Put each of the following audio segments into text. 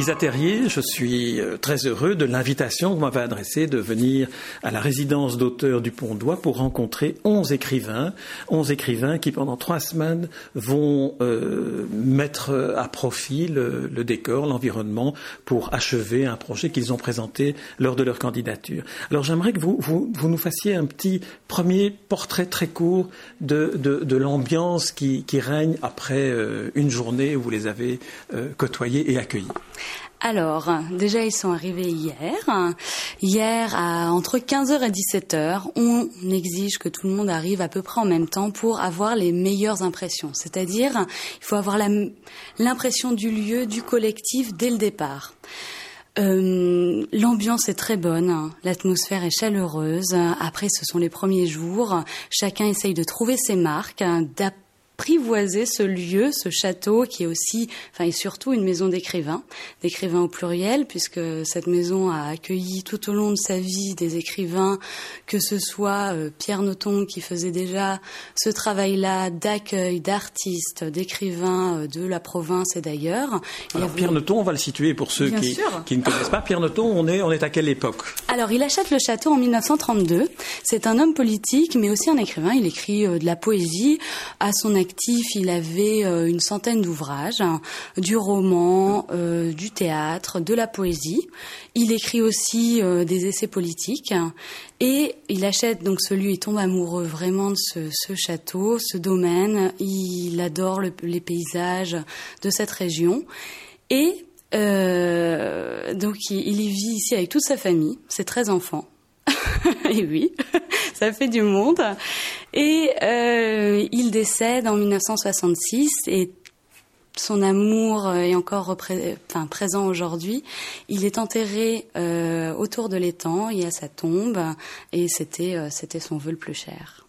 Isa Terrier, je suis euh, très heureux de l'invitation que vous m'avez adressée de venir à la résidence d'auteur du Pont d'Oie pour rencontrer 11 écrivains, 11 écrivains qui pendant trois semaines vont euh, mettre à profit le, le décor, l'environnement pour achever un projet qu'ils ont présenté lors de leur candidature. Alors j'aimerais que vous, vous, vous, nous fassiez un petit premier portrait très court de, de, de l'ambiance qui, qui, règne après euh, une journée où vous les avez euh, côtoyés et accueillis. Alors, déjà, ils sont arrivés hier. Hier, à entre 15h et 17h, on exige que tout le monde arrive à peu près en même temps pour avoir les meilleures impressions. C'est-à-dire, il faut avoir l'impression du lieu, du collectif dès le départ. Euh, L'ambiance est très bonne, l'atmosphère est chaleureuse. Après, ce sont les premiers jours. Chacun essaye de trouver ses marques, apprivoiser ce lieu, ce château qui est aussi, enfin et surtout une maison d'écrivains, d'écrivains au pluriel, puisque cette maison a accueilli tout au long de sa vie des écrivains, que ce soit euh, Pierre Noton qui faisait déjà ce travail-là d'accueil d'artistes, d'écrivains euh, de la province et d'ailleurs. Alors Pierre Noton, on va le situer pour ceux qui, qui, ne connaissent pas. Pierre Noton, on est, on est à quelle époque? Alors il achète le château en 1932. C'est un homme politique, mais aussi un écrivain. Il écrit euh, de la poésie à son il avait euh, une centaine d'ouvrages, hein, du roman, euh, du théâtre, de la poésie. Il écrit aussi euh, des essais politiques et il achète donc ce lieu, il tombe amoureux vraiment de ce, château, ce domaine. Il adore les paysages de cette région et donc il, y vit ici avec toute sa famille, ses 13 enfants. et oui, ça fait du monde. Et euh, il décède en 1966 et son amour est encore présent aujourd'hui. Il est enterré euh, autour de l'étang, il y a sa tombe et c'était euh, c'était son vœu le plus cher.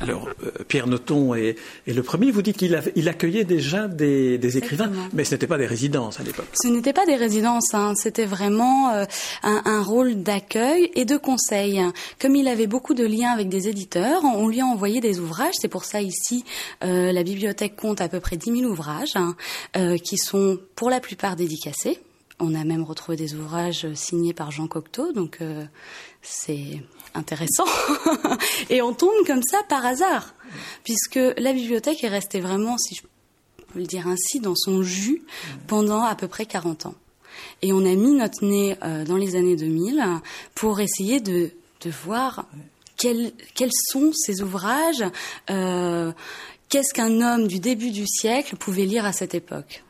Alors, euh, Pierre Noton est, le premier. Vous dites qu'il il accueillait déjà des, écrivains, mais ce n'était pas des résidences à l'époque. Ce n'était pas des résidences, hein. c'était vraiment euh, un, rôle d'accueil et de conseil. Comme il avait beaucoup de liens avec des éditeurs, on lui a envoyé des ouvrages. C'est pour ça ici, euh, la bibliothèque compte à peu près 10 000 ouvrages hein, qui sont pour la plupart dédicacés. On a même retrouvé des ouvrages signés par Jean Cocteau, donc c'est intéressant. et on tombe comme ça par hasard, puisque la bibliothèque est restée vraiment, si je peux le dire ainsi, dans son jus pendant à peu près 40 ans. Et on a mis notre nez euh, dans les années 2000 pour essayer de, voir quels, quels sont ces ouvrages, euh, qu'est-ce qu'un homme du début du siècle pouvait lire à cette époque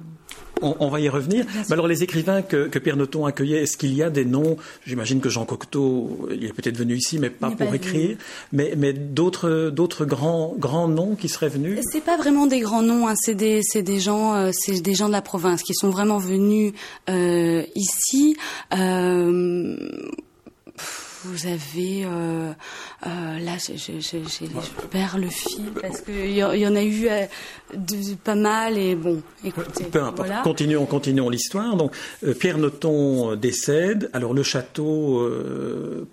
on, va y revenir. alors les écrivains que, Pierre Noton accueillait, est-ce qu'il y a des noms? J'imagine que Jean Cocteau, il est peut-être venu ici, mais pas pour écrire. Mais, mais d'autres, d'autres grands, grands noms qui seraient venus? C'est pas vraiment des grands noms. Hein. C'est des, c'est des gens, euh, c'est des gens de la province qui sont vraiment venus euh, ici. Euh, vous avez euh, euh, là, je, je, je, je, perds le fil parce qu'il y, y en a eu euh, de, pas mal et bon, écoutez. Peu importe. Continuons, continuons l'histoire. Donc Pierre Noton décède. Alors le château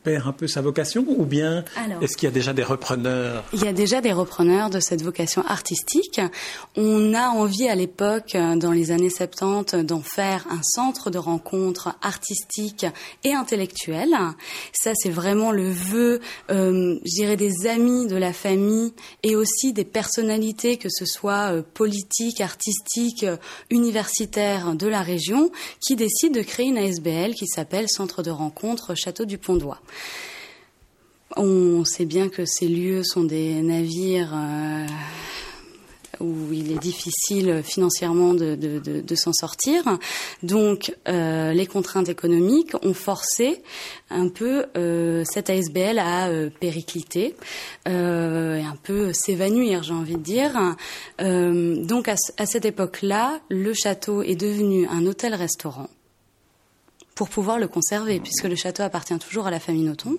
perd un peu sa vocation ou bien est-ce qu'il y a déjà des repreneurs? Il y a déjà des repreneurs de cette vocation artistique. On a envie à l'époque, dans les années 70, d'en faire un centre de rencontres artistiques et intellectuelles. Ça, c'est vraiment le vœu, euh, je des amis de la famille et aussi des personnalités, que ce soit euh, politiques, artistiques, euh, universitaires de la région, qui décident de créer une ASBL qui s'appelle Centre de rencontre Château du Pont d'Oie. On sait bien que ces lieux sont des navires où il est difficile financièrement de, de, de, de s'en sortir. Donc euh, les contraintes économiques ont forcé un peu euh, cette ASBL à euh, péricliter euh, et un peu s'évanouir, j'ai envie de dire. Euh, donc à, à cette époque-là, le château est devenu un hôtel-restaurant pour pouvoir le conserver, puisque le château appartient toujours à la famille Noton.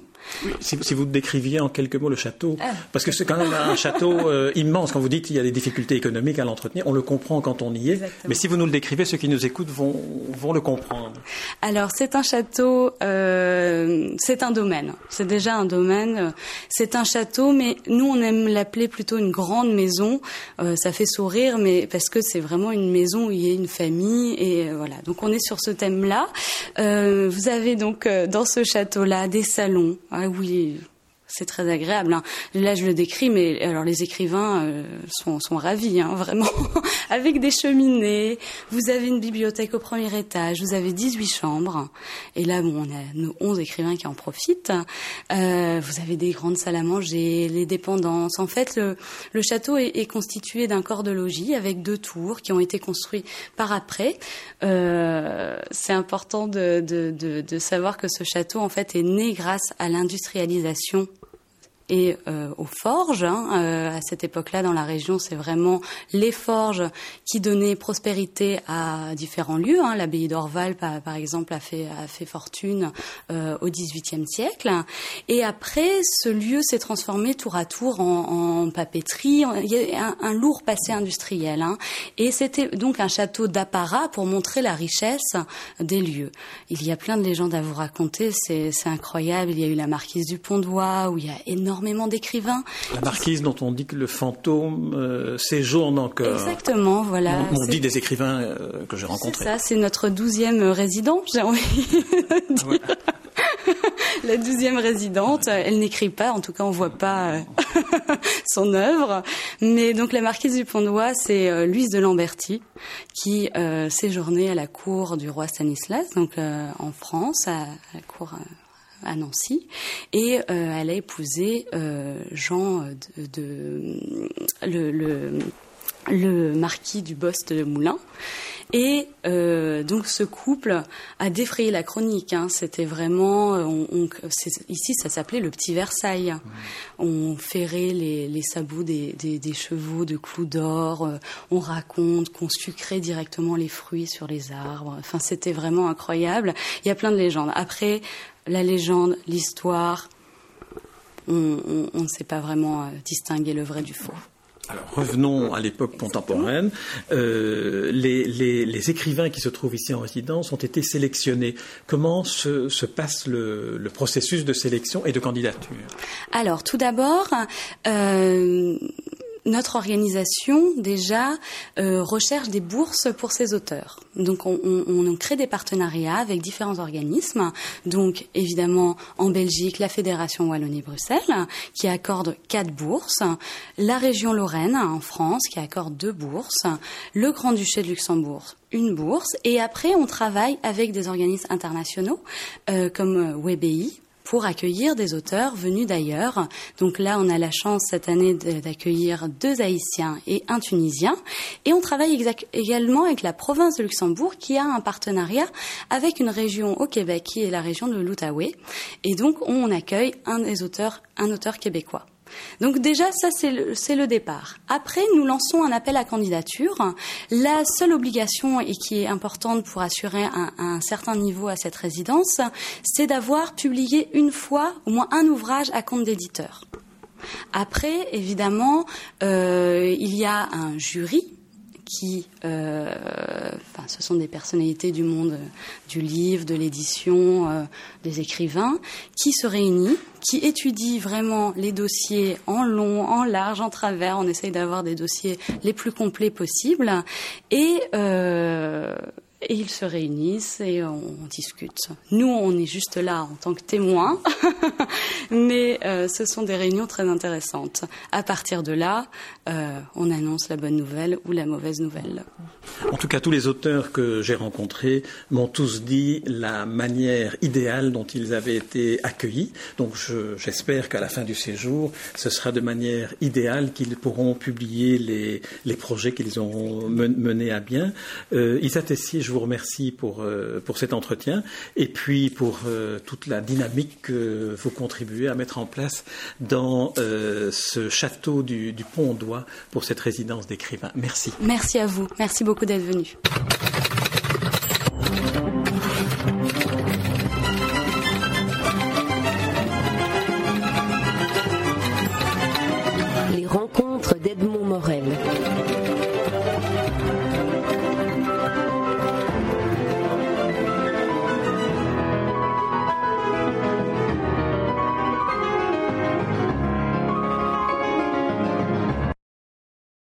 si, si, vous décriviez en quelques mots le château, ah. parce que c'est quand même un château euh, immense. Quand vous dites qu'il y a des difficultés économiques à l'entretenir, on le comprend quand on y est. Mais si vous nous le décrivez, ceux qui nous écoutent vont, vont le comprendre. Alors c'est un château, euh, c'est un domaine. C'est déjà un domaine. C'est un château, mais nous on aime l'appeler plutôt une grande maison. Euh, ça fait sourire, mais parce que c'est vraiment une maison où il y a une famille et euh, voilà. Donc on est sur ce thème-là. Vous avez donc dans ce château-là des salons. Ah oui, c'est très agréable. Hein. Là, je le décris, mais alors les écrivains euh, sont, sont, ravis, hein, vraiment. Avec des cheminées, vous avez une bibliothèque au premier étage, vous avez 18 chambres. Et là, bon, on a nos 11 écrivains qui en profitent. Euh, vous avez des grandes salles à manger, les dépendances. En fait, le, le château est, est constitué d'un corps de logis avec deux tours qui ont été construits par après. Euh, c'est important de, de, de, de savoir que ce château, en fait, est né grâce à l'industrialisation et euh, aux forges. Hein, euh, à cette époque-là, dans la région, c'est vraiment les forges qui donnaient prospérité à différents lieux. Hein. L'abbaye d'Orval, par, exemple, a fait, a fait fortune euh, au XVIIIe siècle. Et après, ce lieu s'est transformé tour à tour en, en papeterie. Il y a un, un lourd passé industriel. Hein. Et c'était donc un château d'apparat pour montrer la richesse des lieux. Il y a plein de légendes à vous raconter. C'est incroyable. Il y a eu la marquise du Pont-d'Oie, où il y a énormément énormément d'écrivains. La marquise dont on dit que le fantôme euh, séjourne encore. Exactement, voilà. On, dit des écrivains euh, que j'ai rencontrés. Ça, c'est notre douzième résident, j'ai envie de dire. la douzième résidente, elle n'écrit pas, en tout cas on voit pas euh, son œuvre. Mais donc la marquise du Pont-d'Oie, c'est Louise de Lamberty qui séjournait à la cour du roi Stanislas, donc en France, à, la cour à Nancy, et euh, elle a épousé euh, Jean de, de le, le, le, marquis du Bost de Moulins. Et euh, donc ce couple a défrayé la chronique. Hein. C'était vraiment, on, on, ici ça s'appelait le petit Versailles. Mmh. On ferrait les, les sabots des, des, des, chevaux de clous d'or. Euh, on raconte qu'on sucrait directement les fruits sur les arbres. Enfin, c'était vraiment incroyable. Il y a plein de légendes. Après, la légende, l'histoire, on, ne sait pas vraiment euh, distinguer le vrai du faux. Alors revenons à l'époque contemporaine. Euh, les, les, les, écrivains qui se trouvent ici en résidence ont été sélectionnés. Comment se, se passe le, le, processus de sélection et de candidature? Alors tout d'abord, euh, notre organisation déjà euh, recherche des bourses pour ces auteurs. Donc on, crée des partenariats avec différents organismes. Donc évidemment en Belgique la Fédération Wallonie-Bruxelles qui accorde quatre bourses, la région Lorraine en France qui accorde deux bourses, le Grand-Duché de Luxembourg une bourse et après on travaille avec des organismes internationaux euh, comme WebI pour accueillir des auteurs venus d'ailleurs. Donc là, on a la chance cette année d'accueillir deux Haïtiens et un Tunisien. Et on travaille également avec la province de Luxembourg qui a un partenariat avec une région au Québec qui est la région de l'Outaouais. Et donc, on accueille un des auteurs, un auteur québécois. Donc déjà, ça c'est le, départ. Après, nous lançons un appel à candidature. La seule obligation et qui est importante pour assurer un, un certain niveau à cette résidence, c'est d'avoir publié une fois au moins un ouvrage à compte d'éditeur. Après, évidemment, euh, il y a un jury qui, euh, enfin, ce sont des personnalités du monde du livre, de l'édition, euh, des écrivains, qui se réunissent, qui étudient vraiment les dossiers en long, en large, en travers. On essaye d'avoir des dossiers les plus complets possibles et euh, et ils se réunissent et on, discute. Nous, on est juste là en tant que témoins, mais euh, ce sont des réunions très intéressantes. À partir de là, euh, on annonce la bonne nouvelle ou la mauvaise nouvelle. En tout cas, tous les auteurs que j'ai rencontrés m'ont tous dit la manière idéale dont ils avaient été accueillis. Donc, j'espère qu'à la fin du séjour, ce sera de manière idéale qu'ils pourront publier les, projets qu'ils ont menés à bien. Euh, Isa Tessier, je vous remercie pour, euh, pour cet entretien et puis pour euh, toute la dynamique que vous contribuez à mettre en place dans euh, ce château du, du Pont-d'Oie pour cette résidence d'écrivain. Merci. Merci à vous. Merci beaucoup d'être venu.